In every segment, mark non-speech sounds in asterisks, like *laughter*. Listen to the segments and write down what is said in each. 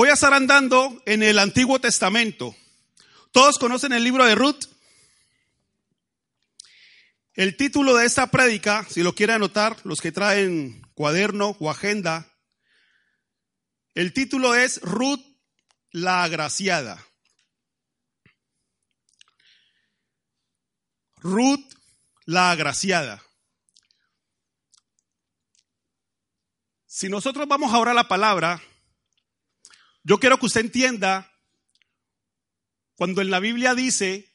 Voy a estar andando en el Antiguo Testamento. ¿Todos conocen el libro de Ruth? El título de esta prédica, si lo quieren anotar, los que traen cuaderno o agenda, el título es Ruth la agraciada. Ruth la agraciada. Si nosotros vamos ahora a la palabra, yo quiero que usted entienda cuando en la Biblia dice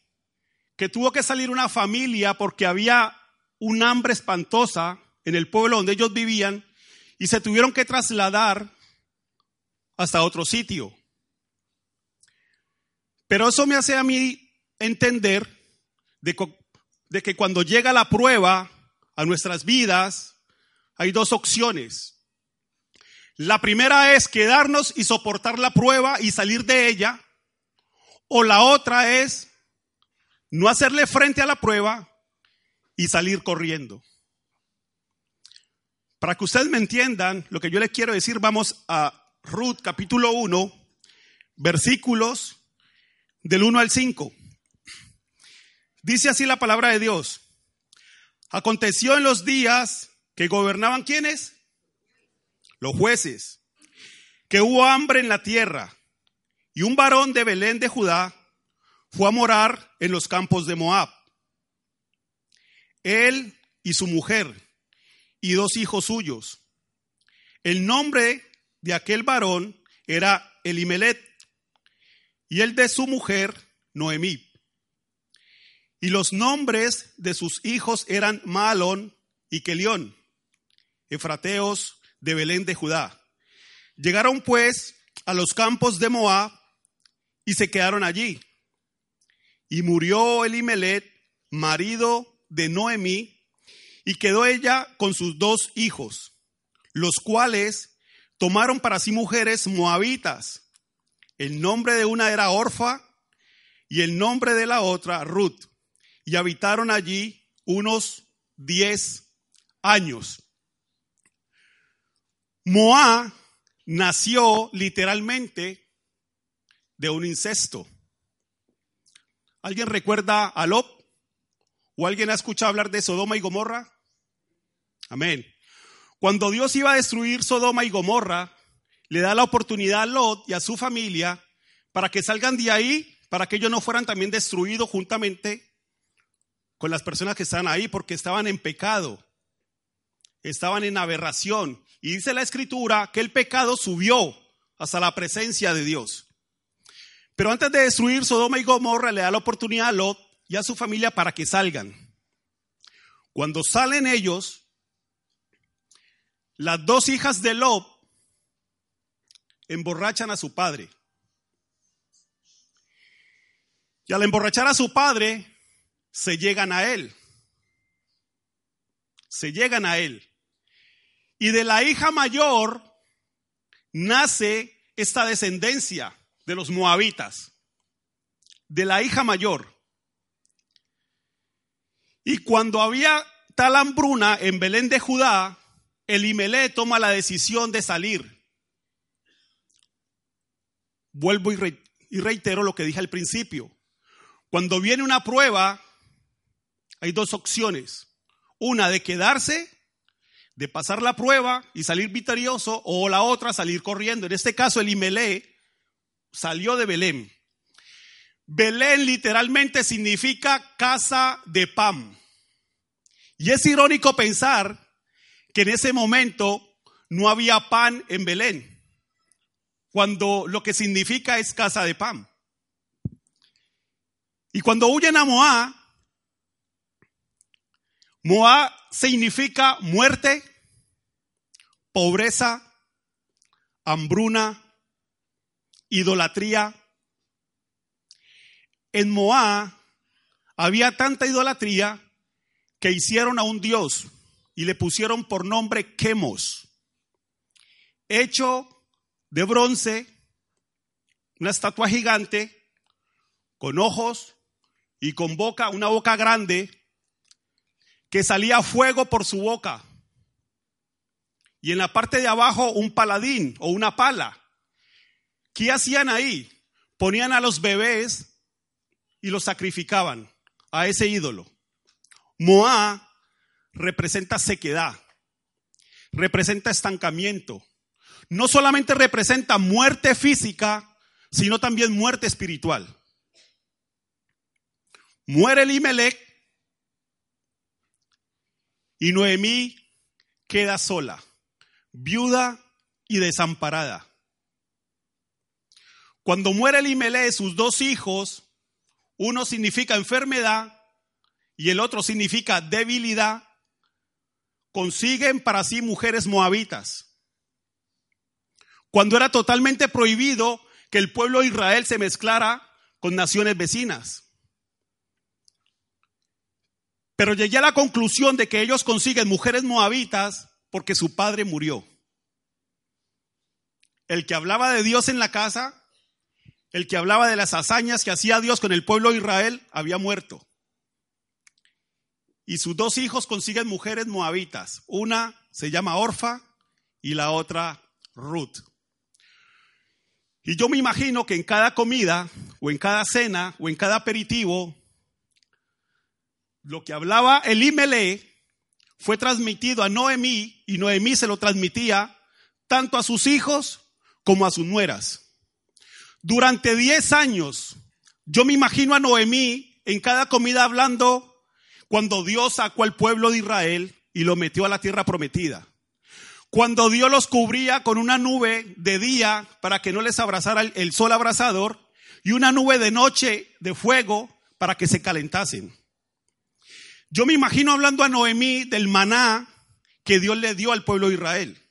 que tuvo que salir una familia porque había un hambre espantosa en el pueblo donde ellos vivían y se tuvieron que trasladar hasta otro sitio. Pero eso me hace a mí entender de, de que cuando llega la prueba a nuestras vidas, hay dos opciones. La primera es quedarnos y soportar la prueba y salir de ella. O la otra es no hacerle frente a la prueba y salir corriendo. Para que ustedes me entiendan lo que yo les quiero decir, vamos a Ruth capítulo 1, versículos del 1 al 5. Dice así la palabra de Dios. Aconteció en los días que gobernaban quienes? Los jueces, que hubo hambre en la tierra, y un varón de Belén de Judá fue a morar en los campos de Moab. Él y su mujer y dos hijos suyos. El nombre de aquel varón era Elimelet y el de su mujer Noemí. Y los nombres de sus hijos eran Maalón y Kelión, efrateos de Belén de Judá. Llegaron pues a los campos de Moab y se quedaron allí. Y murió Elimelet, marido de Noemí, y quedó ella con sus dos hijos, los cuales tomaron para sí mujeres moabitas. El nombre de una era Orfa y el nombre de la otra Ruth. Y habitaron allí unos diez años. Moab nació literalmente de un incesto. ¿Alguien recuerda a Lot? ¿O alguien ha escuchado hablar de Sodoma y Gomorra? Amén. Cuando Dios iba a destruir Sodoma y Gomorra, le da la oportunidad a Lot y a su familia para que salgan de ahí, para que ellos no fueran también destruidos juntamente con las personas que estaban ahí, porque estaban en pecado, estaban en aberración, y dice la escritura que el pecado subió hasta la presencia de Dios. Pero antes de destruir Sodoma y Gomorra, le da la oportunidad a Lot y a su familia para que salgan. Cuando salen ellos, las dos hijas de Lot emborrachan a su padre. Y al emborrachar a su padre, se llegan a él. Se llegan a él. Y de la hija mayor nace esta descendencia de los moabitas, de la hija mayor. Y cuando había tal hambruna en Belén de Judá, Elimelé toma la decisión de salir. Vuelvo y reitero lo que dije al principio. Cuando viene una prueba, hay dos opciones. Una de quedarse de pasar la prueba y salir victorioso, o la otra salir corriendo. En este caso, el Imelé salió de Belén. Belén literalmente significa casa de pan. Y es irónico pensar que en ese momento no había pan en Belén, cuando lo que significa es casa de pan. Y cuando huyen a Moab, Moab significa muerte, pobreza, hambruna, idolatría. En Moab había tanta idolatría que hicieron a un dios y le pusieron por nombre Quemos, hecho de bronce, una estatua gigante, con ojos y con boca, una boca grande, que salía fuego por su boca. Y en la parte de abajo un paladín o una pala. ¿Qué hacían ahí? Ponían a los bebés y los sacrificaban a ese ídolo. Moab representa sequedad, representa estancamiento. No solamente representa muerte física, sino también muerte espiritual. Muere Elimelech y Noemí queda sola, viuda y desamparada. Cuando muere Elimelech, sus dos hijos, uno significa enfermedad y el otro significa debilidad, consiguen para sí mujeres moabitas. Cuando era totalmente prohibido que el pueblo de Israel se mezclara con naciones vecinas. Pero llegué a la conclusión de que ellos consiguen mujeres moabitas porque su padre murió. El que hablaba de Dios en la casa, el que hablaba de las hazañas que hacía Dios con el pueblo de Israel, había muerto y sus dos hijos consiguen mujeres moabitas. Una se llama Orfa y la otra Ruth. Y yo me imagino que en cada comida o en cada cena o en cada aperitivo, lo que hablaba Elimelech fue transmitido a Noemí y Noemí se lo transmitía tanto a sus hijos como a sus nueras. Durante 10 años, yo me imagino a Noemí en cada comida hablando cuando Dios sacó al pueblo de Israel y lo metió a la tierra prometida. Cuando Dios los cubría con una nube de día para que no les abrazara el sol abrasador y una nube de noche de fuego para que se calentasen. Yo me imagino hablando a Noemí del maná que Dios le dio al pueblo de Israel.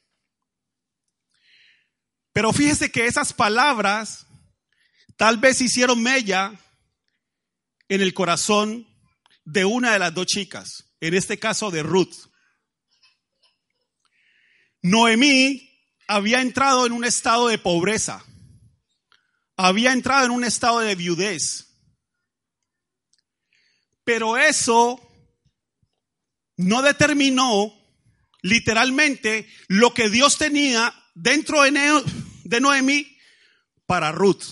Pero fíjese que esas palabras tal vez hicieron mella en el corazón de una de las dos chicas, en este caso de Ruth. Noemí había entrado en un estado de pobreza, había entrado en un estado de viudez, pero eso no determinó literalmente lo que Dios tenía dentro de Noemí para Ruth.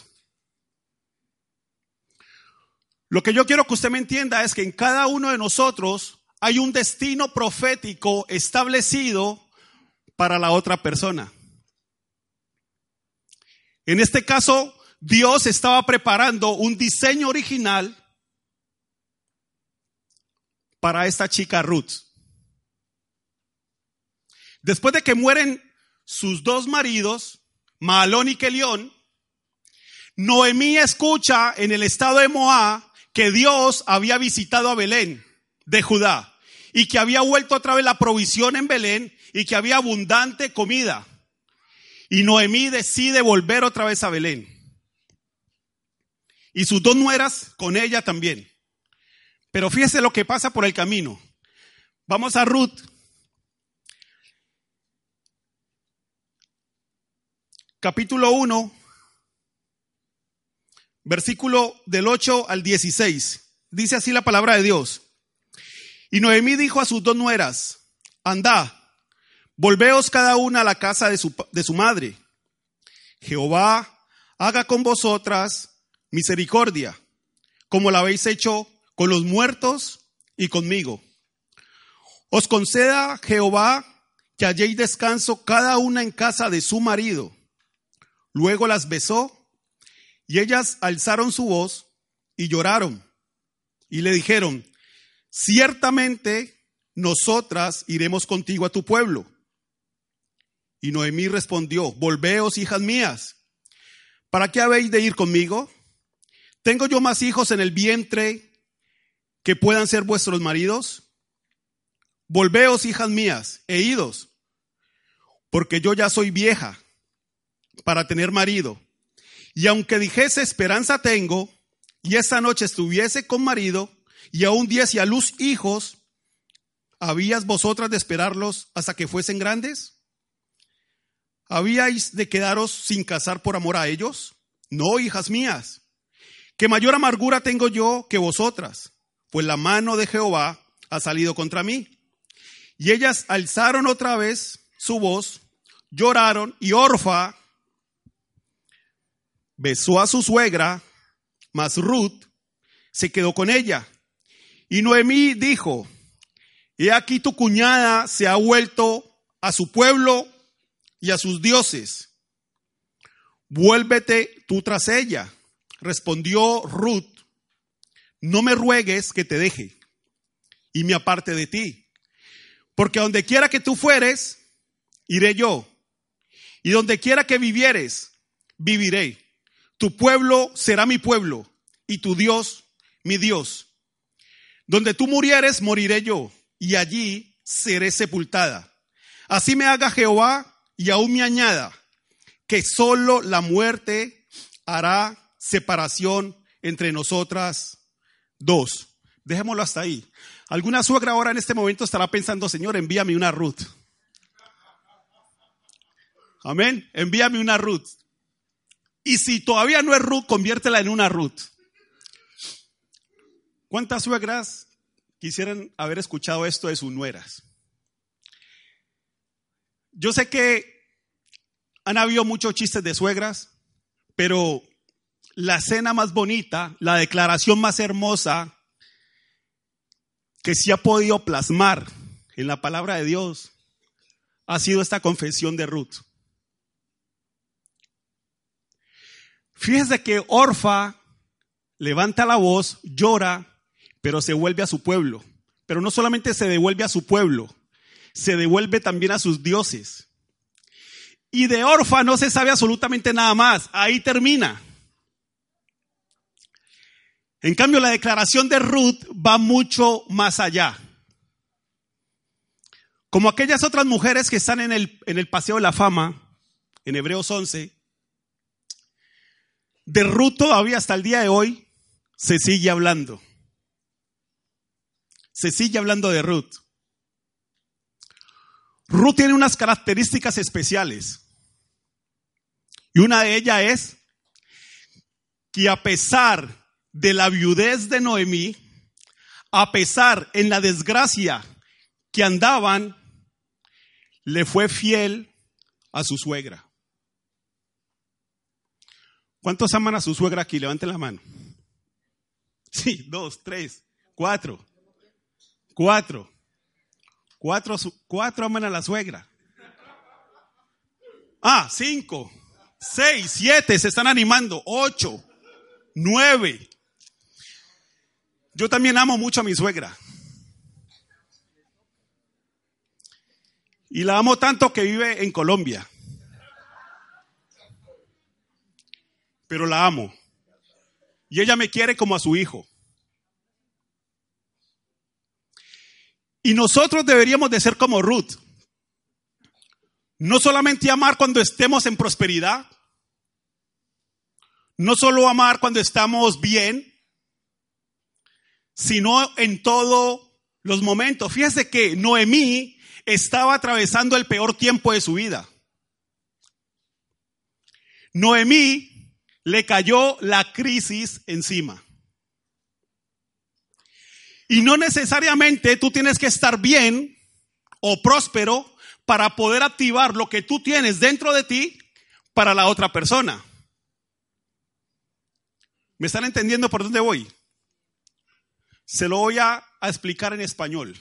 Lo que yo quiero que usted me entienda es que en cada uno de nosotros hay un destino profético establecido para la otra persona. En este caso, Dios estaba preparando un diseño original para esta chica Ruth. Después de que mueren sus dos maridos, Malón y Kelión, Noemí escucha en el estado de Moab que Dios había visitado a Belén de Judá y que había vuelto otra vez la provisión en Belén y que había abundante comida. Y Noemí decide volver otra vez a Belén. Y sus dos nueras con ella también. Pero fíjese lo que pasa por el camino. Vamos a Ruth. Capítulo 1, versículo del 8 al 16. Dice así la palabra de Dios. Y Noemí dijo a sus dos nueras, andá, volveos cada una a la casa de su, de su madre. Jehová haga con vosotras misericordia, como la habéis hecho con los muertos y conmigo. Os conceda Jehová que halléis descanso cada una en casa de su marido. Luego las besó y ellas alzaron su voz y lloraron y le dijeron, ciertamente nosotras iremos contigo a tu pueblo. Y Noemí respondió, volveos, hijas mías, ¿para qué habéis de ir conmigo? ¿Tengo yo más hijos en el vientre que puedan ser vuestros maridos? Volveos, hijas mías, e idos, porque yo ya soy vieja para tener marido. Y aunque dijese esperanza tengo, y esta noche estuviese con marido, y aún diese a luz hijos, ¿habías vosotras de esperarlos hasta que fuesen grandes? ¿Habíais de quedaros sin casar por amor a ellos? No, hijas mías, que mayor amargura tengo yo que vosotras, pues la mano de Jehová ha salido contra mí. Y ellas alzaron otra vez su voz, lloraron, y Orfa besó a su suegra, mas Ruth se quedó con ella. Y Noemí dijo, he aquí tu cuñada se ha vuelto a su pueblo y a sus dioses. Vuélvete tú tras ella. Respondió Ruth, no me ruegues que te deje y me aparte de ti, porque donde quiera que tú fueres, iré yo, y donde quiera que vivieres, viviré. Tu pueblo será mi pueblo, y tu Dios mi Dios. Donde tú murieres, moriré yo, y allí seré sepultada. Así me haga Jehová, y aún me añada, que solo la muerte hará separación entre nosotras dos. Dejémoslo hasta ahí. Alguna suegra ahora en este momento estará pensando, Señor, envíame una Ruth. Amén. Envíame una Ruth. Y si todavía no es Ruth, conviértela en una Ruth. ¿Cuántas suegras quisieran haber escuchado esto de sus nueras? Yo sé que han habido muchos chistes de suegras, pero la escena más bonita, la declaración más hermosa que se ha podido plasmar en la palabra de Dios ha sido esta confesión de Ruth. Fíjese que Orfa levanta la voz, llora, pero se vuelve a su pueblo. Pero no solamente se devuelve a su pueblo, se devuelve también a sus dioses. Y de Orfa no se sabe absolutamente nada más. Ahí termina. En cambio, la declaración de Ruth va mucho más allá. Como aquellas otras mujeres que están en el, en el Paseo de la Fama, en Hebreos 11, de Ruth todavía hasta el día de hoy se sigue hablando. Se sigue hablando de Ruth. Ruth tiene unas características especiales. Y una de ellas es que a pesar de la viudez de Noemí, a pesar en la desgracia que andaban, le fue fiel a su suegra. ¿Cuántos aman a su suegra aquí? Levanten la mano. Sí, dos, tres, cuatro. Cuatro. Cuatro, cuatro aman a la suegra. Ah, cinco, seis, siete, se están animando. Ocho, nueve, yo también amo mucho a mi suegra. Y la amo tanto que vive en Colombia. Pero la amo. Y ella me quiere como a su hijo. Y nosotros deberíamos de ser como Ruth. No solamente amar cuando estemos en prosperidad. No solo amar cuando estamos bien sino en todos los momentos. Fíjese que Noemí estaba atravesando el peor tiempo de su vida. Noemí le cayó la crisis encima. Y no necesariamente tú tienes que estar bien o próspero para poder activar lo que tú tienes dentro de ti para la otra persona. ¿Me están entendiendo por dónde voy? Se lo voy a, explicar en español.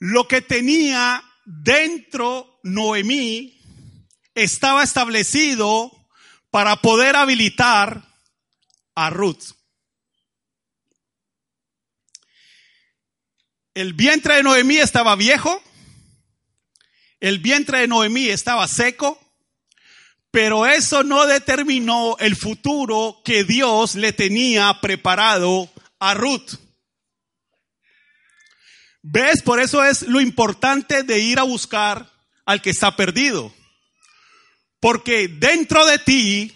Lo que tenía dentro Noemí estaba establecido para poder habilitar a Ruth. El vientre de Noemí estaba viejo, el vientre de Noemí estaba seco, pero eso no determinó el futuro que Dios le tenía preparado a Ruth. ¿Ves? Por eso es lo importante de ir a buscar al que está perdido. Porque dentro de ti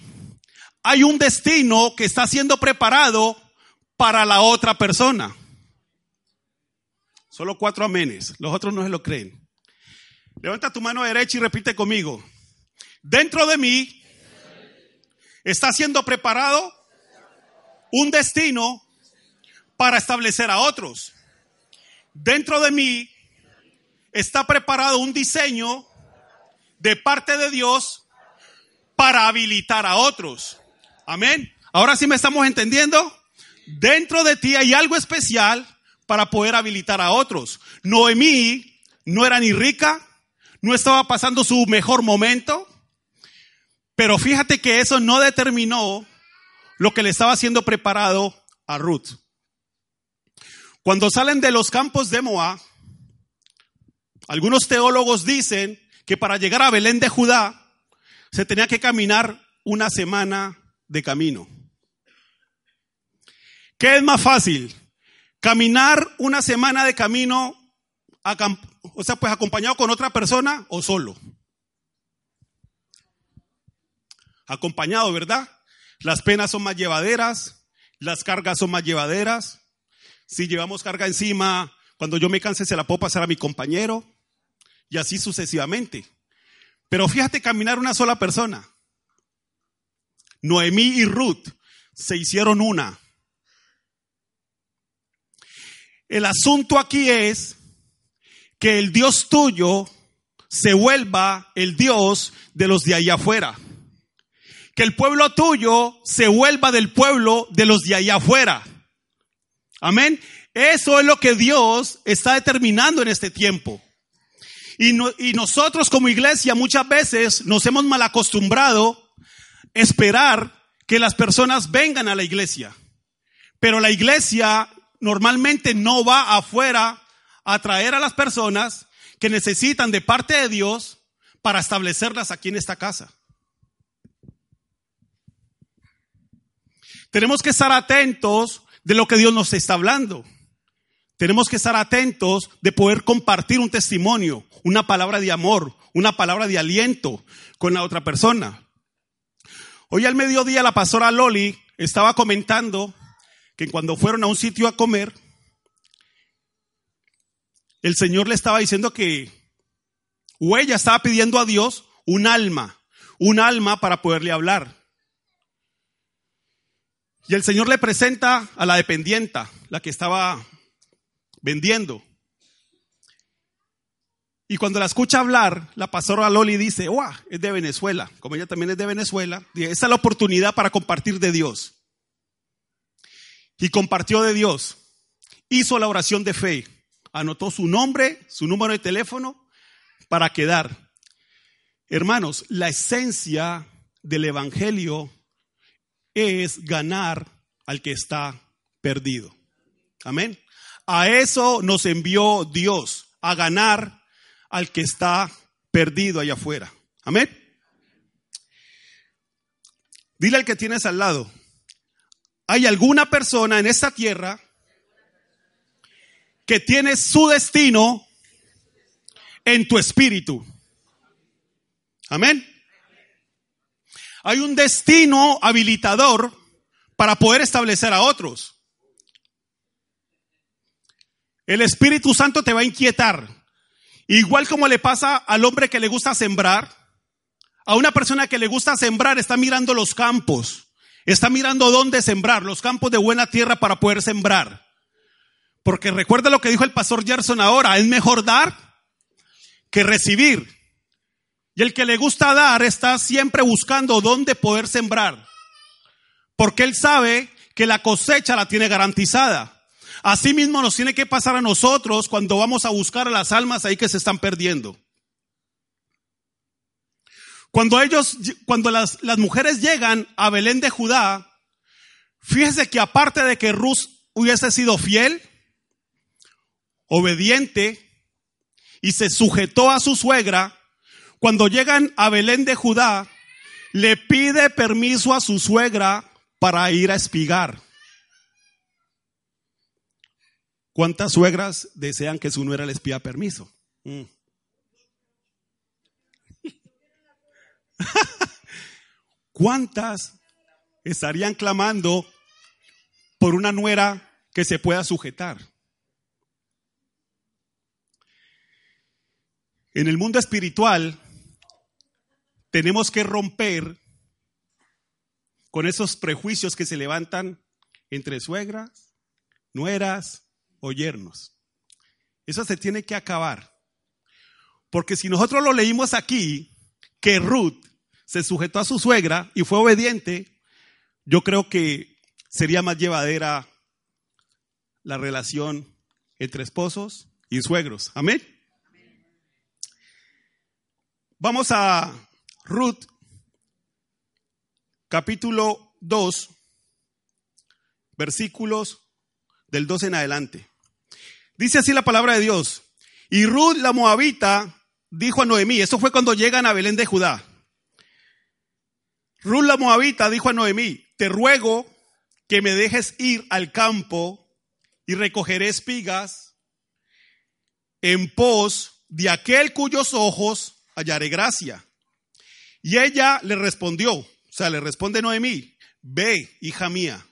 hay un destino que está siendo preparado para la otra persona. Solo cuatro amenes, los otros no se lo creen. Levanta tu mano derecha y repite conmigo. Dentro de mí está siendo preparado un destino para establecer a otros. Dentro de mí está preparado un diseño de parte de Dios para habilitar a otros. Amén. Ahora sí me estamos entendiendo. Dentro de ti hay algo especial para poder habilitar a otros. Noemí no era ni rica, no estaba pasando su mejor momento, pero fíjate que eso no determinó lo que le estaba siendo preparado a Ruth. Cuando salen de los campos de Moab, algunos teólogos dicen que para llegar a Belén de Judá se tenía que caminar una semana de camino. ¿Qué es más fácil? Caminar una semana de camino, o sea, pues acompañado con otra persona o solo. Acompañado, ¿verdad? Las penas son más llevaderas, las cargas son más llevaderas. Si llevamos carga encima, cuando yo me canse se la puedo pasar a mi compañero y así sucesivamente. Pero fíjate caminar una sola persona. Noemí y Ruth se hicieron una. El asunto aquí es que el Dios tuyo se vuelva el Dios de los de allá afuera. Que el pueblo tuyo se vuelva del pueblo de los de allá afuera. Amén. Eso es lo que Dios está determinando en este tiempo. Y, nosotros como iglesia muchas veces nos hemos mal acostumbrado esperar que las personas vengan a la iglesia. Pero la iglesia normalmente no va afuera a traer a las personas que necesitan de parte de Dios para establecerlas aquí en esta casa. Tenemos que estar atentos de lo que Dios nos está hablando. Tenemos que estar atentos de poder compartir un testimonio, una palabra de amor, una palabra de aliento con la otra persona. Hoy al mediodía la pastora Loli estaba comentando que cuando fueron a un sitio a comer, el Señor le estaba diciendo que, o ella estaba pidiendo a Dios un alma, un alma para poderle hablar. Y el Señor le presenta a la dependienta, la que estaba vendiendo. Y cuando la escucha hablar, la pastora Loli dice, ¡Wow! Es de Venezuela. Como ella también es de Venezuela, esa es la oportunidad para compartir de Dios. Y compartió de Dios. Hizo la oración de fe. Anotó su nombre, su número de teléfono para quedar. Hermanos, la esencia del Evangelio es ganar al que está perdido. Amén. A eso nos envió Dios, a ganar al que está perdido allá afuera. Amén. Dile al que tienes al lado, hay alguna persona en esta tierra que tiene su destino en tu espíritu. Amén. Hay un destino habilitador para poder establecer a otros. El Espíritu Santo te va a inquietar. Igual como le pasa al hombre que le gusta sembrar, a una persona que le gusta sembrar está mirando los campos, está mirando dónde sembrar, los campos de buena tierra para poder sembrar. Porque recuerda lo que dijo el pastor Gerson ahora, es mejor dar que recibir. Y el que le gusta dar está siempre buscando dónde poder sembrar. Porque él sabe que la cosecha la tiene garantizada. Así mismo nos tiene que pasar a nosotros cuando vamos a buscar a las almas ahí que se están perdiendo. Cuando ellos, cuando las, las mujeres llegan a Belén de Judá, fíjese que aparte de que Ruth hubiese sido fiel, obediente y se sujetó a su suegra, cuando llegan a Belén de Judá, le pide permiso a su suegra para ir a espigar. ¿Cuántas suegras desean que su nuera les pida permiso? Mm. *laughs* ¿Cuántas estarían clamando por una nuera que se pueda sujetar? En el mundo espiritual tenemos que romper con esos prejuicios que se levantan entre suegras, nueras o yernos. Eso se tiene que acabar. Porque si nosotros lo leímos aquí, que Ruth se sujetó a su suegra y fue obediente, yo creo que sería más llevadera la relación entre esposos y suegros. Amén. Vamos a Ruth, capítulo 2, versículos del 2 en adelante. Dice así la palabra de Dios. Y Ruth la moabita dijo a Noemí, eso fue cuando llegan a Belén de Judá. Ruth la moabita dijo a Noemí, te ruego que me dejes ir al campo y recogeré espigas en pos de aquel cuyos ojos hallaré gracia. Y ella le respondió, o sea, le responde Noemí, ve, hija mía.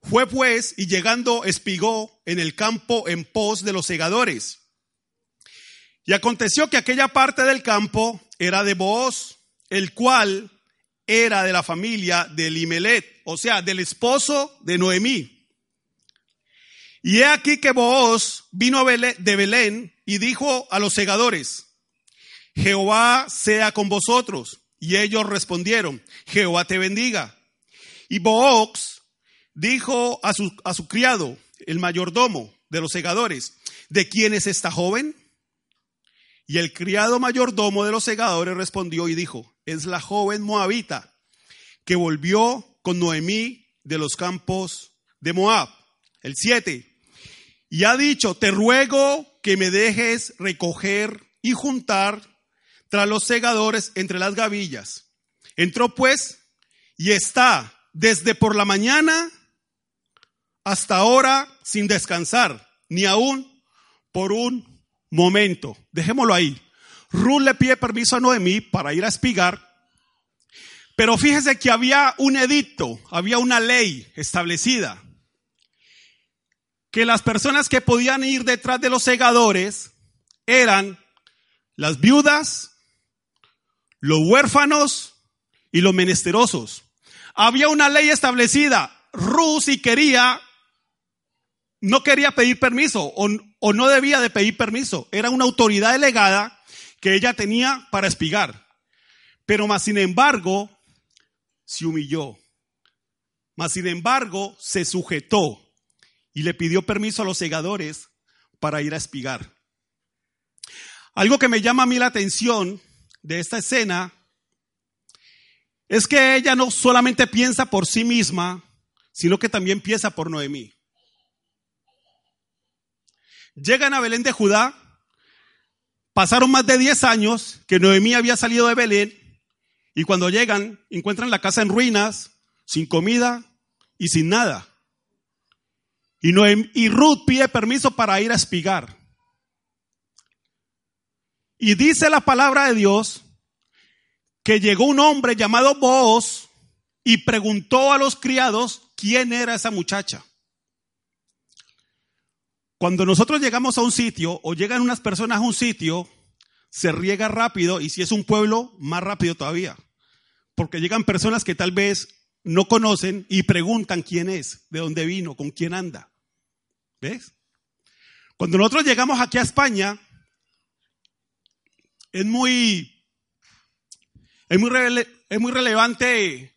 Fue pues y llegando espigó en el campo en pos de los segadores. Y aconteció que aquella parte del campo era de Booz, el cual era de la familia de Elimelet, o sea, del esposo de Noemí. Y he aquí que Booz vino de Belén y dijo a los segadores, Jehová sea con vosotros. Y ellos respondieron, Jehová te bendiga. Y Booz dijo a su, a su criado, el mayordomo de los segadores, ¿de quién es esta joven? Y el criado mayordomo de los segadores respondió y dijo, es la joven moabita que volvió con Noemí de los campos de Moab. El 7. Y ha dicho, te ruego que me dejes recoger y juntar tras los segadores entre las gavillas. Entró pues y está desde por la mañana hasta ahora sin descansar, ni aún por un momento. Dejémoslo ahí. Ruth le pide permiso a Noemí para ir a espigar, pero fíjese que había un edicto, había una ley establecida, que las personas que podían ir detrás de los segadores eran las viudas, los huérfanos y los menesterosos. Había una ley establecida. Ruth si quería, no quería pedir permiso o, no debía de pedir permiso. Era una autoridad delegada que ella tenía para espigar. Pero más sin embargo, se humilló. Más sin embargo, se sujetó y le pidió permiso a los segadores para ir a espigar. Algo que me llama a mí la atención de esta escena es que ella no solamente piensa por sí misma, sino que también piensa por Noemí. Llegan a Belén de Judá, pasaron más de 10 años que Noemí había salido de Belén y cuando llegan encuentran la casa en ruinas, sin comida y sin nada. Y, y Ruth pide permiso para ir a espigar. Y dice la palabra de Dios que llegó un hombre llamado Boaz y preguntó a los criados quién era esa muchacha. Cuando nosotros llegamos a un sitio o llegan unas personas a un sitio, se riega rápido y si es un pueblo, más rápido todavía. Porque llegan personas que tal vez no conocen y preguntan quién es, de dónde vino, con quién anda. ¿Ves? Cuando nosotros llegamos aquí a España, es muy, es muy, es muy relevante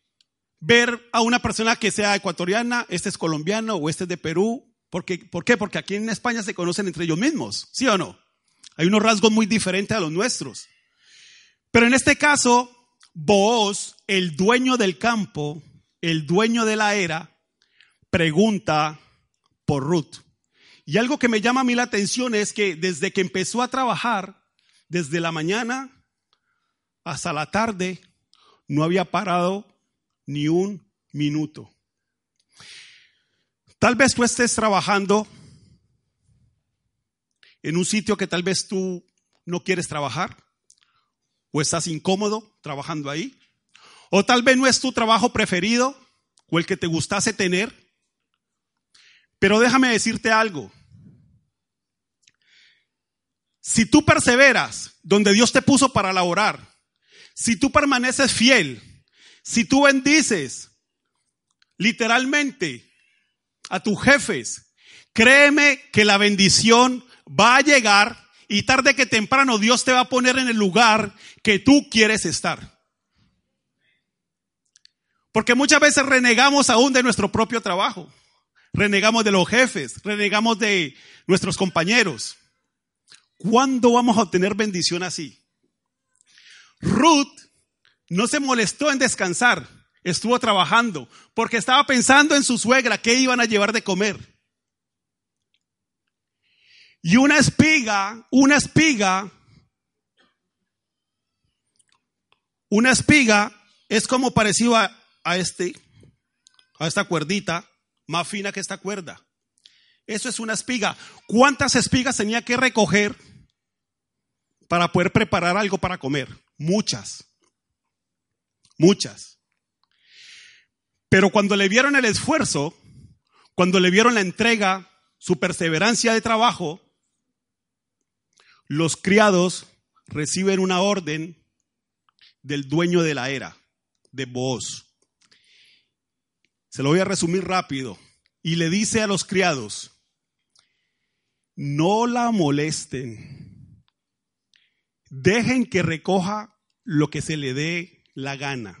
ver a una persona que sea ecuatoriana, este es colombiano o este es de Perú. Porque, ¿Por qué? Porque aquí en España se conocen entre ellos mismos, ¿sí o no? Hay unos rasgos muy diferentes a los nuestros. Pero en este caso, vos, el dueño del campo, el dueño de la era, pregunta por Ruth. Y algo que me llama a mí la atención es que desde que empezó a trabajar, desde la mañana hasta la tarde, no había parado ni un minuto. Tal vez tú estés trabajando en un sitio que tal vez tú no quieres trabajar, o estás incómodo trabajando ahí. O tal vez no es tu trabajo preferido o el que te gustase tener. Pero déjame decirte algo. Si tú perseveras donde Dios te puso para laborar, si tú permaneces fiel, si tú bendices literalmente a tus jefes, créeme que la bendición va a llegar y tarde que temprano Dios te va a poner en el lugar que tú quieres estar. Porque muchas veces renegamos aún de nuestro propio trabajo, renegamos de los jefes, renegamos de nuestros compañeros. ¿Cuándo vamos a obtener bendición así? Ruth no se molestó en descansar, estuvo trabajando, porque estaba pensando en su suegra, qué iban a llevar de comer. Y una espiga, una espiga, una espiga es como parecido a, este, a esta cuerdita, más fina que esta cuerda. Eso es una espiga. ¿Cuántas espigas tenía que recoger para poder preparar algo para comer? Muchas. Muchas. Pero cuando le vieron el esfuerzo, cuando le vieron la entrega, su perseverancia de trabajo, los criados reciben una orden del dueño de la era, de Boaz. Se lo voy a resumir rápido. Y le dice a los criados, no la molesten, dejen que recoja lo que se le dé la gana.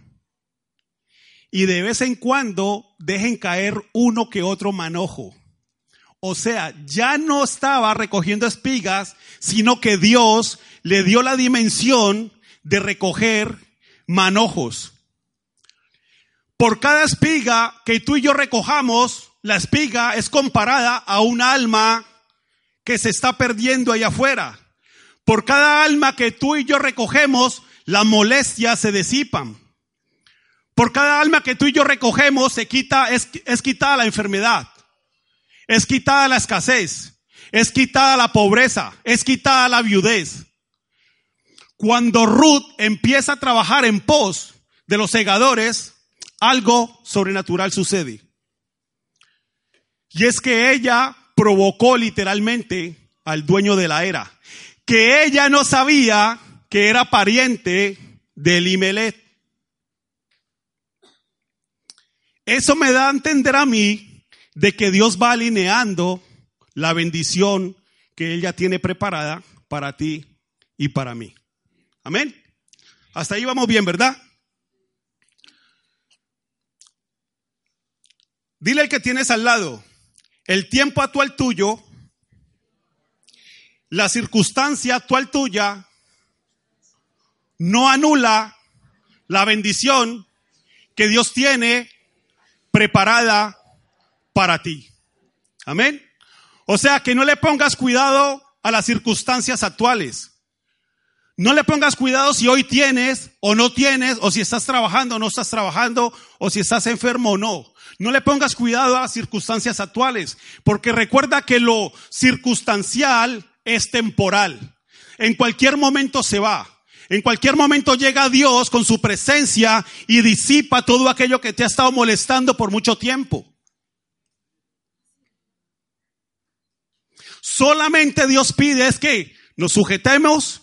Y de vez en cuando dejen caer uno que otro manojo. O sea, ya no estaba recogiendo espigas, sino que Dios le dio la dimensión de recoger manojos. Por cada espiga que tú y yo recojamos, la espiga es comparada a un alma que se está perdiendo allá afuera. Por cada alma que tú y yo recogemos, las molestias se disipan. Por cada alma que tú y yo recogemos, se quita, es, es quitada la enfermedad, es quitada la escasez, es quitada la pobreza, es quitada la viudez. Cuando Ruth empieza a trabajar en pos de los segadores, algo sobrenatural sucede. Y es que ella provocó literalmente al dueño de la era, que ella no sabía que era pariente de Elimelech. Eso me da a entender a mí de que Dios va alineando la bendición que Él ya tiene preparada para ti y para mí. Amén. Hasta ahí vamos bien, ¿verdad? Dile al que tienes al lado, el tiempo actual tuyo, la circunstancia actual tuya, no anula la bendición que Dios tiene preparada para ti. Amén. O sea, que no le pongas cuidado a las circunstancias actuales. No le pongas cuidado si hoy tienes o no tienes, o si estás trabajando o no estás trabajando, o si estás enfermo o no. No le pongas cuidado a las circunstancias actuales, porque recuerda que lo circunstancial es temporal. En cualquier momento se va. En cualquier momento llega Dios con su presencia y disipa todo aquello que te ha estado molestando por mucho tiempo. Solamente Dios pide es que nos sujetemos,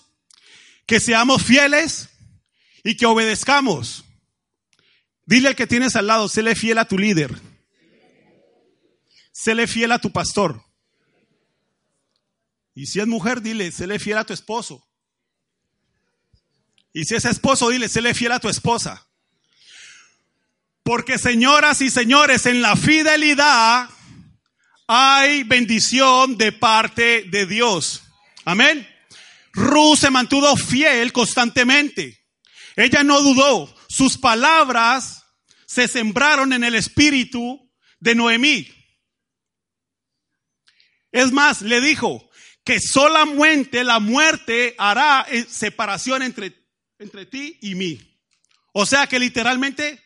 que seamos fieles y que obedezcamos. Dile al que tienes al lado, séle fiel a tu líder. Séle fiel a tu pastor. Y si es mujer, dile, séle fiel a tu esposo. Y si es esposo, dile, séle fiel a tu esposa. Porque señoras y señores, en la fidelidad hay bendición de parte de Dios. Amén. Ruth se mantuvo fiel constantemente. Ella no dudó. Sus palabras se sembraron en el espíritu de Noemí. Es más, le dijo que solamente la muerte hará separación entre entre ti y mí. O sea que literalmente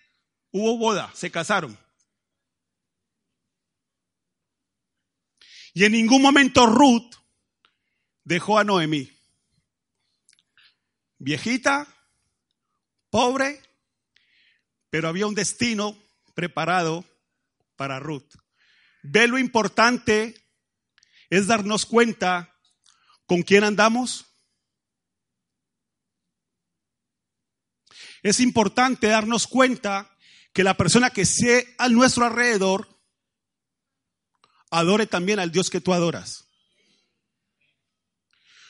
hubo boda, se casaron. Y en ningún momento Ruth dejó a Noemí. Viejita, pobre, pero había un destino preparado para Ruth. Ve lo importante es darnos cuenta con quién andamos. Es importante darnos cuenta que la persona que esté a nuestro alrededor adore también al Dios que tú adoras.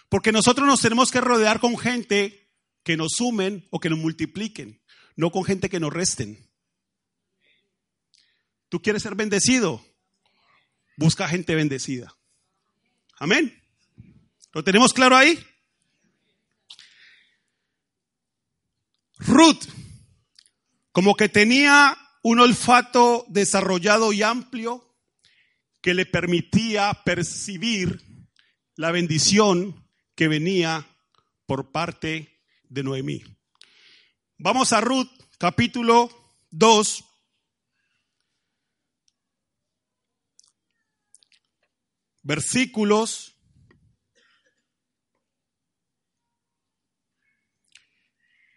Porque nosotros nos tenemos que rodear con gente que nos sumen o que nos multipliquen, no con gente que nos resten. ¿Tú quieres ser bendecido? Busca gente bendecida. Amén. ¿Lo tenemos claro ahí? Ruth, como que tenía un olfato desarrollado y amplio que le permitía percibir la bendición que venía por parte de Noemí. Vamos a Ruth, capítulo 2. Versículos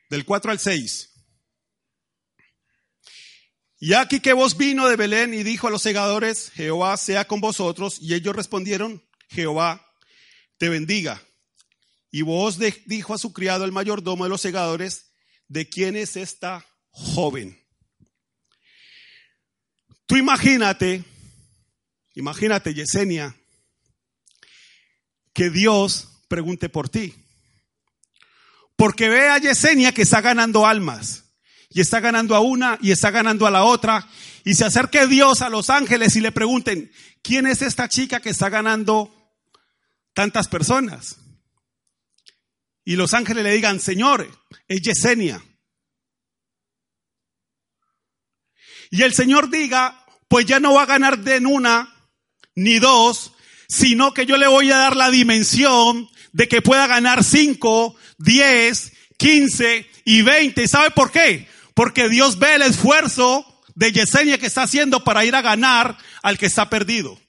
del 4 al 6. Y aquí que vos vino de Belén y dijo a los segadores, Jehová sea con vosotros. Y ellos respondieron, Jehová te bendiga. Y vos dijo a su criado, el mayordomo de los segadores, ¿de quién es esta joven? Tú imagínate, imagínate, Yesenia, que Dios pregunte por ti. Porque ve a Yesenia que está ganando almas. Y está ganando a una y está ganando a la otra. Y se acerque Dios a los ángeles y le pregunten, ¿quién es esta chica que está ganando tantas personas? Y los ángeles le digan, Señor, es Yesenia. Y el Señor diga, pues ya no va a ganar de una ni dos, sino que yo le voy a dar la dimensión de que pueda ganar 5, 10, 15 y 20. ¿Sabe por qué? Porque Dios ve el esfuerzo de Yesenia que está haciendo para ir a ganar al que está perdido.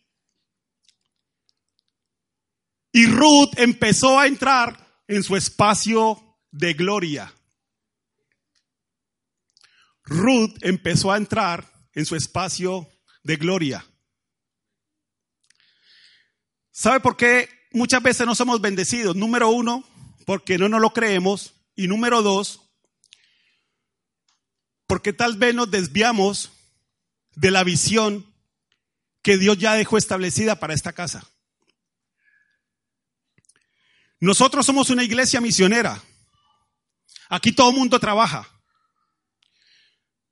Y Ruth empezó a entrar en su espacio de gloria. Ruth empezó a entrar en su espacio de gloria. ¿Sabe por qué muchas veces no somos bendecidos. Número uno, porque no nos lo creemos. Y número dos, porque tal vez nos desviamos de la visión que Dios ya dejó establecida para esta casa. Nosotros somos una iglesia misionera. Aquí todo el mundo trabaja.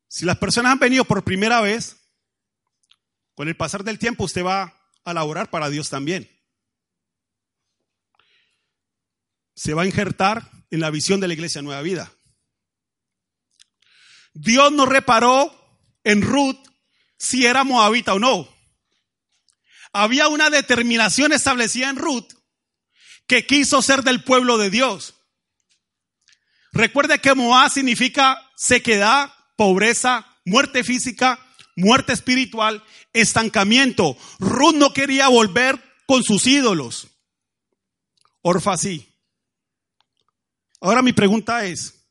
Si las personas han venido por primera vez, con el pasar del tiempo usted va a laborar para Dios también. Se va a injertar en la visión de la iglesia Nueva Vida. Dios no reparó en Ruth si era moabita o no. Había una determinación establecida en Ruth que quiso ser del pueblo de Dios. Recuerde que Moab significa sequedad, pobreza, muerte física, muerte espiritual, estancamiento. Ruth no quería volver con sus ídolos. Orfa sí. Ahora mi pregunta es,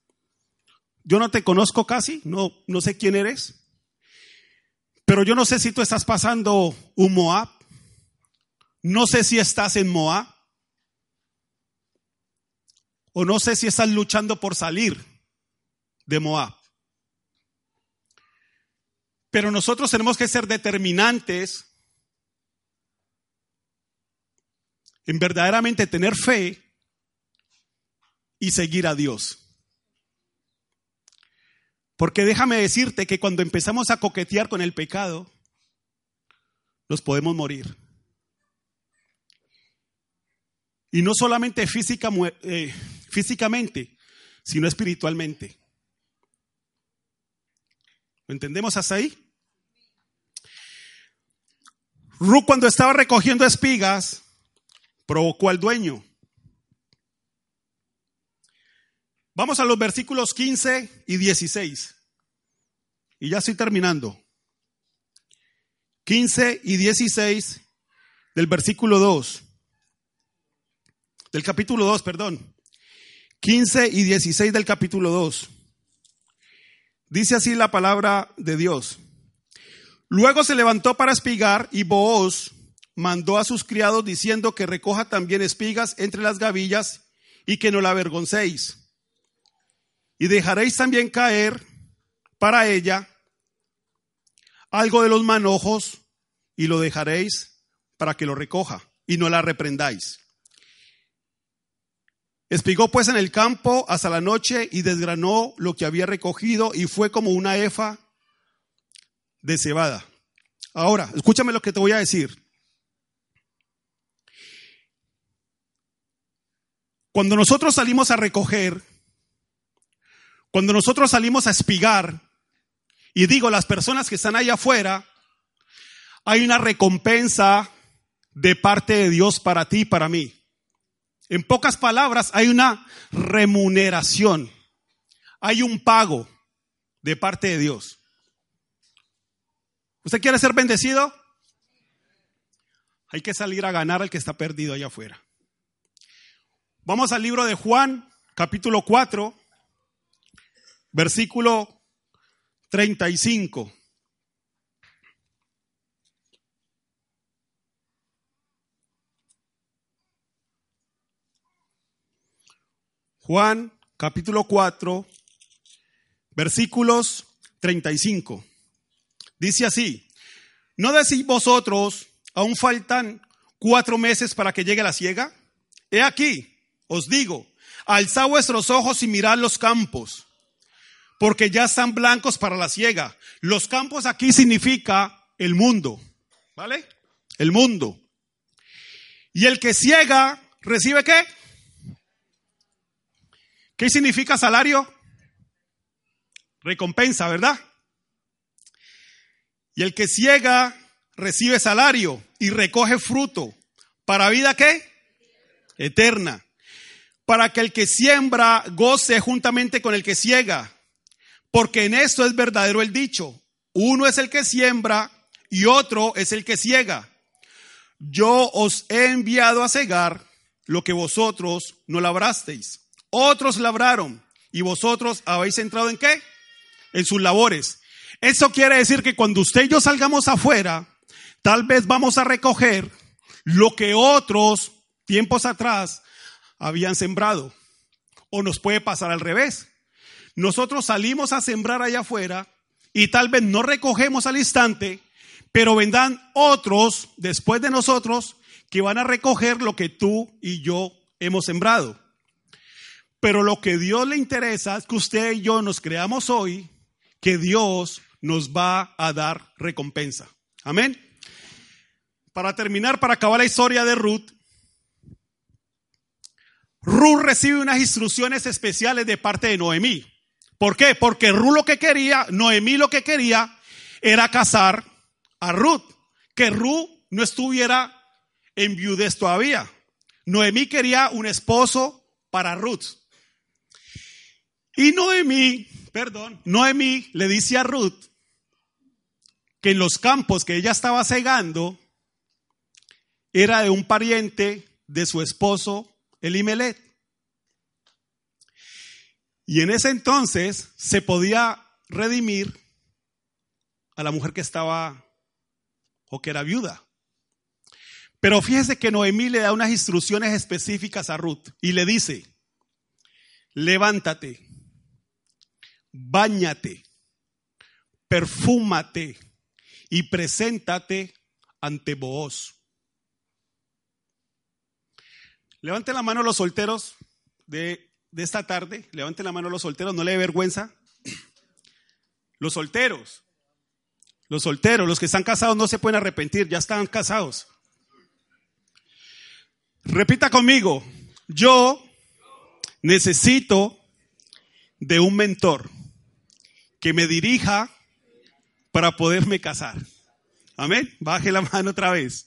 yo no te conozco casi, no, no sé quién eres, pero yo no sé si tú estás pasando un Moab, no sé si estás en Moab, o no sé si estás luchando por salir de Moab. Pero nosotros tenemos que ser determinantes en verdaderamente tener fe y seguir a Dios. Porque déjame decirte que cuando empezamos a coquetear con el pecado, nos podemos morir. Y no solamente física, eh, físicamente, sino espiritualmente. ¿Lo entendemos hasta ahí? Ru cuando estaba recogiendo espigas, provocó al dueño. Vamos a los versículos 15 y 16. Y ya estoy terminando. 15 y 16 del versículo 2. Del capítulo 2, perdón. 15 y 16 del capítulo 2. Dice así la palabra de Dios. Luego se levantó para espigar y Booz mandó a sus criados diciendo que recoja también espigas entre las gavillas y que no la avergoncéis. Y dejaréis también caer para ella algo de los manojos y lo dejaréis para que lo recoja y no la reprendáis. Espigó pues en el campo hasta la noche y desgranó lo que había recogido y fue como una efa de cebada. Ahora, escúchame lo que te voy a decir. Cuando nosotros salimos a recoger, cuando nosotros salimos a espigar, y digo, las personas que están allá afuera, hay una recompensa de parte de Dios para ti y para mí. En pocas palabras, hay una remuneración, hay un pago de parte de Dios. ¿Usted quiere ser bendecido? Hay que salir a ganar al que está perdido allá afuera. Vamos al libro de Juan, capítulo 4, versículo 35. Juan capítulo 4, versículos 35. Dice así, ¿no decís vosotros, aún faltan cuatro meses para que llegue la ciega? He aquí, os digo, alzad vuestros ojos y mirad los campos, porque ya están blancos para la ciega. Los campos aquí significa el mundo, ¿vale? El mundo. Y el que ciega, ¿recibe qué? ¿Qué significa salario? Recompensa, ¿verdad? Y el que ciega recibe salario y recoge fruto. ¿Para vida qué? Eterna. Para que el que siembra goce juntamente con el que ciega. Porque en esto es verdadero el dicho. Uno es el que siembra y otro es el que ciega. Yo os he enviado a cegar lo que vosotros no labrasteis. Otros labraron y vosotros habéis entrado en qué? En sus labores. Eso quiere decir que cuando usted y yo salgamos afuera, tal vez vamos a recoger lo que otros tiempos atrás habían sembrado. O nos puede pasar al revés. Nosotros salimos a sembrar allá afuera y tal vez no recogemos al instante, pero vendrán otros después de nosotros que van a recoger lo que tú y yo hemos sembrado. Pero lo que Dios le interesa es que usted y yo nos creamos hoy que Dios nos va a dar recompensa. Amén. Para terminar, para acabar la historia de Ruth, Ruth recibe unas instrucciones especiales de parte de Noemí. ¿Por qué? Porque Ruth lo que quería, Noemí lo que quería era casar a Ruth. Que Ruth no estuviera en viudez todavía. Noemí quería un esposo para Ruth. Y Noemí, perdón, Noemí le dice a Ruth que en los campos que ella estaba cegando era de un pariente de su esposo Elimelet. Y en ese entonces se podía redimir a la mujer que estaba o que era viuda. Pero fíjese que Noemí le da unas instrucciones específicas a Ruth y le dice, levántate, Báñate, perfúmate y preséntate ante vos. Levanten la mano los solteros de, de esta tarde. Levanten la mano los solteros, no le dé vergüenza. *clears throat* Los solteros, los solteros, los que están casados no se pueden arrepentir, ya están casados. Repita conmigo, yo necesito de un mentor que me dirija para poderme casar. Amén. Baje la mano otra vez.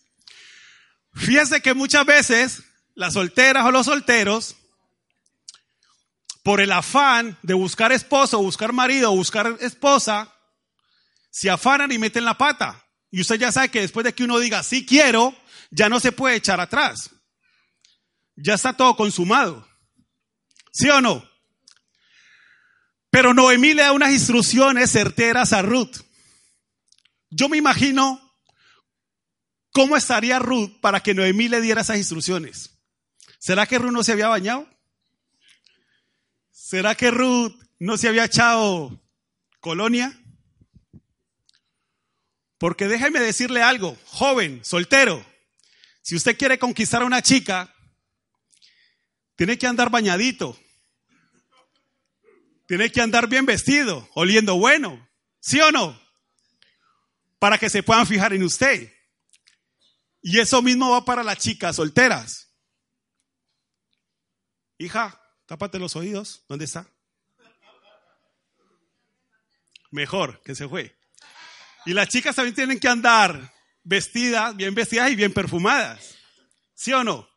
Fíjese que muchas veces las solteras o los solteros, por el afán de buscar esposo, buscar marido, buscar esposa, se afanan y meten la pata. Y usted ya sabe que después de que uno diga sí quiero, ya no se puede echar atrás. Ya está todo consumado. ¿Sí o no? Pero Noemí le da unas instrucciones certeras a Ruth. Yo me imagino cómo estaría Ruth para que Noemí le diera esas instrucciones. ¿Será que Ruth no se había bañado? ¿Será que Ruth no se había echado colonia? Porque déjeme decirle algo, joven, soltero, si usted quiere conquistar a una chica, tiene que andar bañadito, tiene que andar bien vestido, oliendo bueno, ¿sí o no? Para que se puedan fijar en usted. Y eso mismo va para las chicas solteras. Hija, tápate los oídos, ¿dónde está? Mejor, que se fue. Y las chicas también tienen que andar vestidas, bien vestidas y bien perfumadas. ¿Sí o no?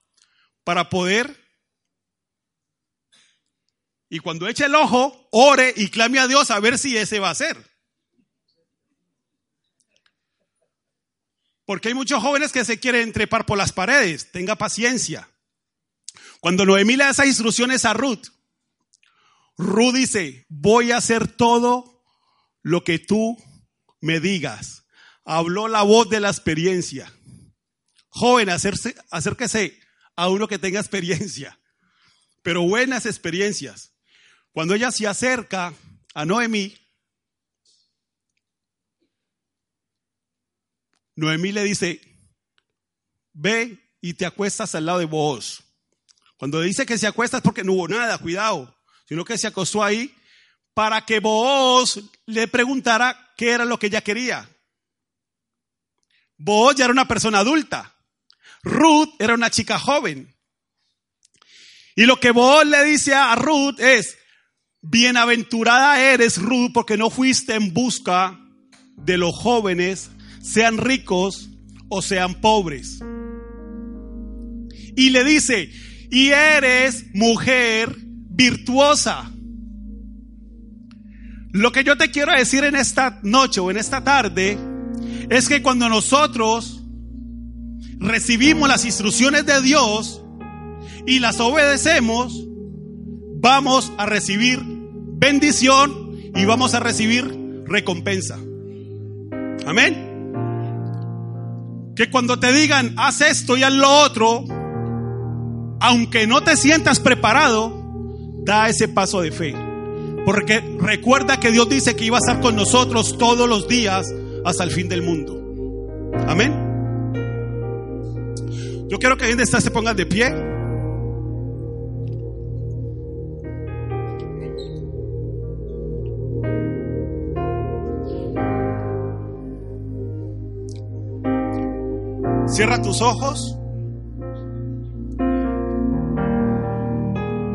Para poder. Y cuando eche el ojo, ore y clame a Dios a ver si ese va a ser. Porque hay muchos jóvenes que se quieren trepar por las paredes. Tenga paciencia. Cuando Noemí le da esas instrucciones a Ruth, Ruth dice, voy a hacer todo lo que tú me digas. Habló la voz de la experiencia. Joven, acérquese a uno que tenga experiencia, pero buenas experiencias. Cuando ella se acerca a Noemí, Noemí le dice, ve y te acuestas al lado de vos. Cuando dice que se acuesta es porque no hubo nada, cuidado, sino que se acostó ahí para que vos le preguntara qué era lo que ella quería. Vos ya era una persona adulta. Ruth era una chica joven. Y lo que vos le dice a Ruth es, bienaventurada eres Ruth porque no fuiste en busca de los jóvenes, sean ricos o sean pobres. Y le dice, y eres mujer virtuosa. Lo que yo te quiero decir en esta noche o en esta tarde es que cuando nosotros recibimos las instrucciones de Dios y las obedecemos, vamos a recibir bendición y vamos a recibir recompensa. Amén. Que cuando te digan, haz esto y haz lo otro, aunque no te sientas preparado, da ese paso de fe. Porque recuerda que Dios dice que iba a estar con nosotros todos los días hasta el fin del mundo. Amén. Yo quiero que alguien de se pongan de pie. Cierra tus ojos.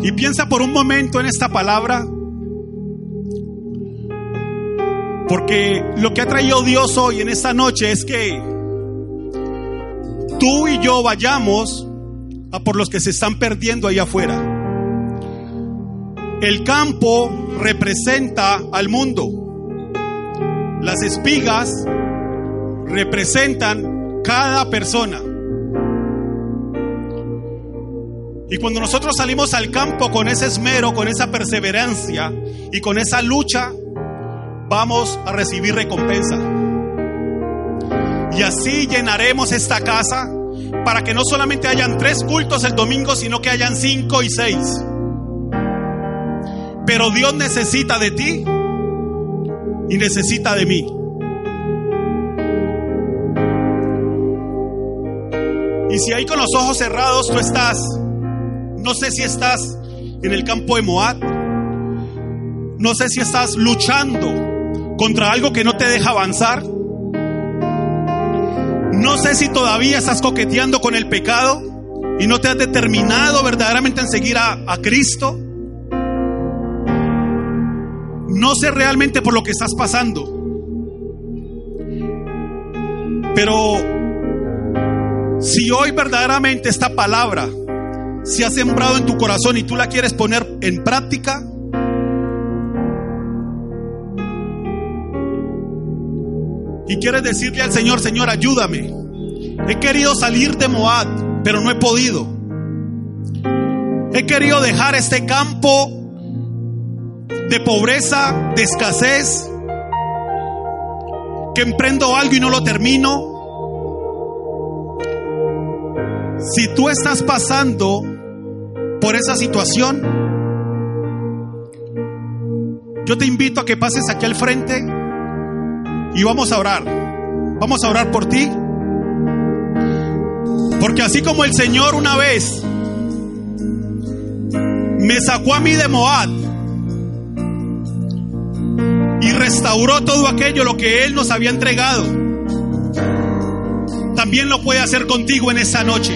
Y piensa por un momento en esta palabra. Porque lo que ha traído Dios hoy en esta noche es que tú y yo vayamos a por los que se están perdiendo allá afuera. El campo representa al mundo. Las espigas representan cada persona. Y cuando nosotros salimos al campo con ese esmero, con esa perseverancia y con esa lucha, vamos a recibir recompensa. Y así llenaremos esta casa para que no solamente hayan tres cultos el domingo, sino que hayan cinco y seis. Pero Dios necesita de ti y necesita de mí. Y si ahí con los ojos cerrados tú estás, no sé si estás en el campo de Moab, no sé si estás luchando contra algo que no te deja avanzar. No sé si todavía estás coqueteando con el pecado y no te has determinado verdaderamente en seguir a, a Cristo. No sé realmente por lo que estás pasando. Pero si hoy verdaderamente esta palabra se ha sembrado en tu corazón y tú la quieres poner en práctica, y quieres decirle al Señor, Señor, ayúdame. He querido salir de Moab, pero no he podido. He querido dejar este campo de pobreza, de escasez, que emprendo algo y no lo termino. Si tú estás pasando por esa situación, yo te invito a que pases aquí al frente y vamos a orar. Vamos a orar por ti. Porque así como el Señor una vez me sacó a mí de Moab y restauró todo aquello lo que Él nos había entregado, también lo puede hacer contigo en esta noche.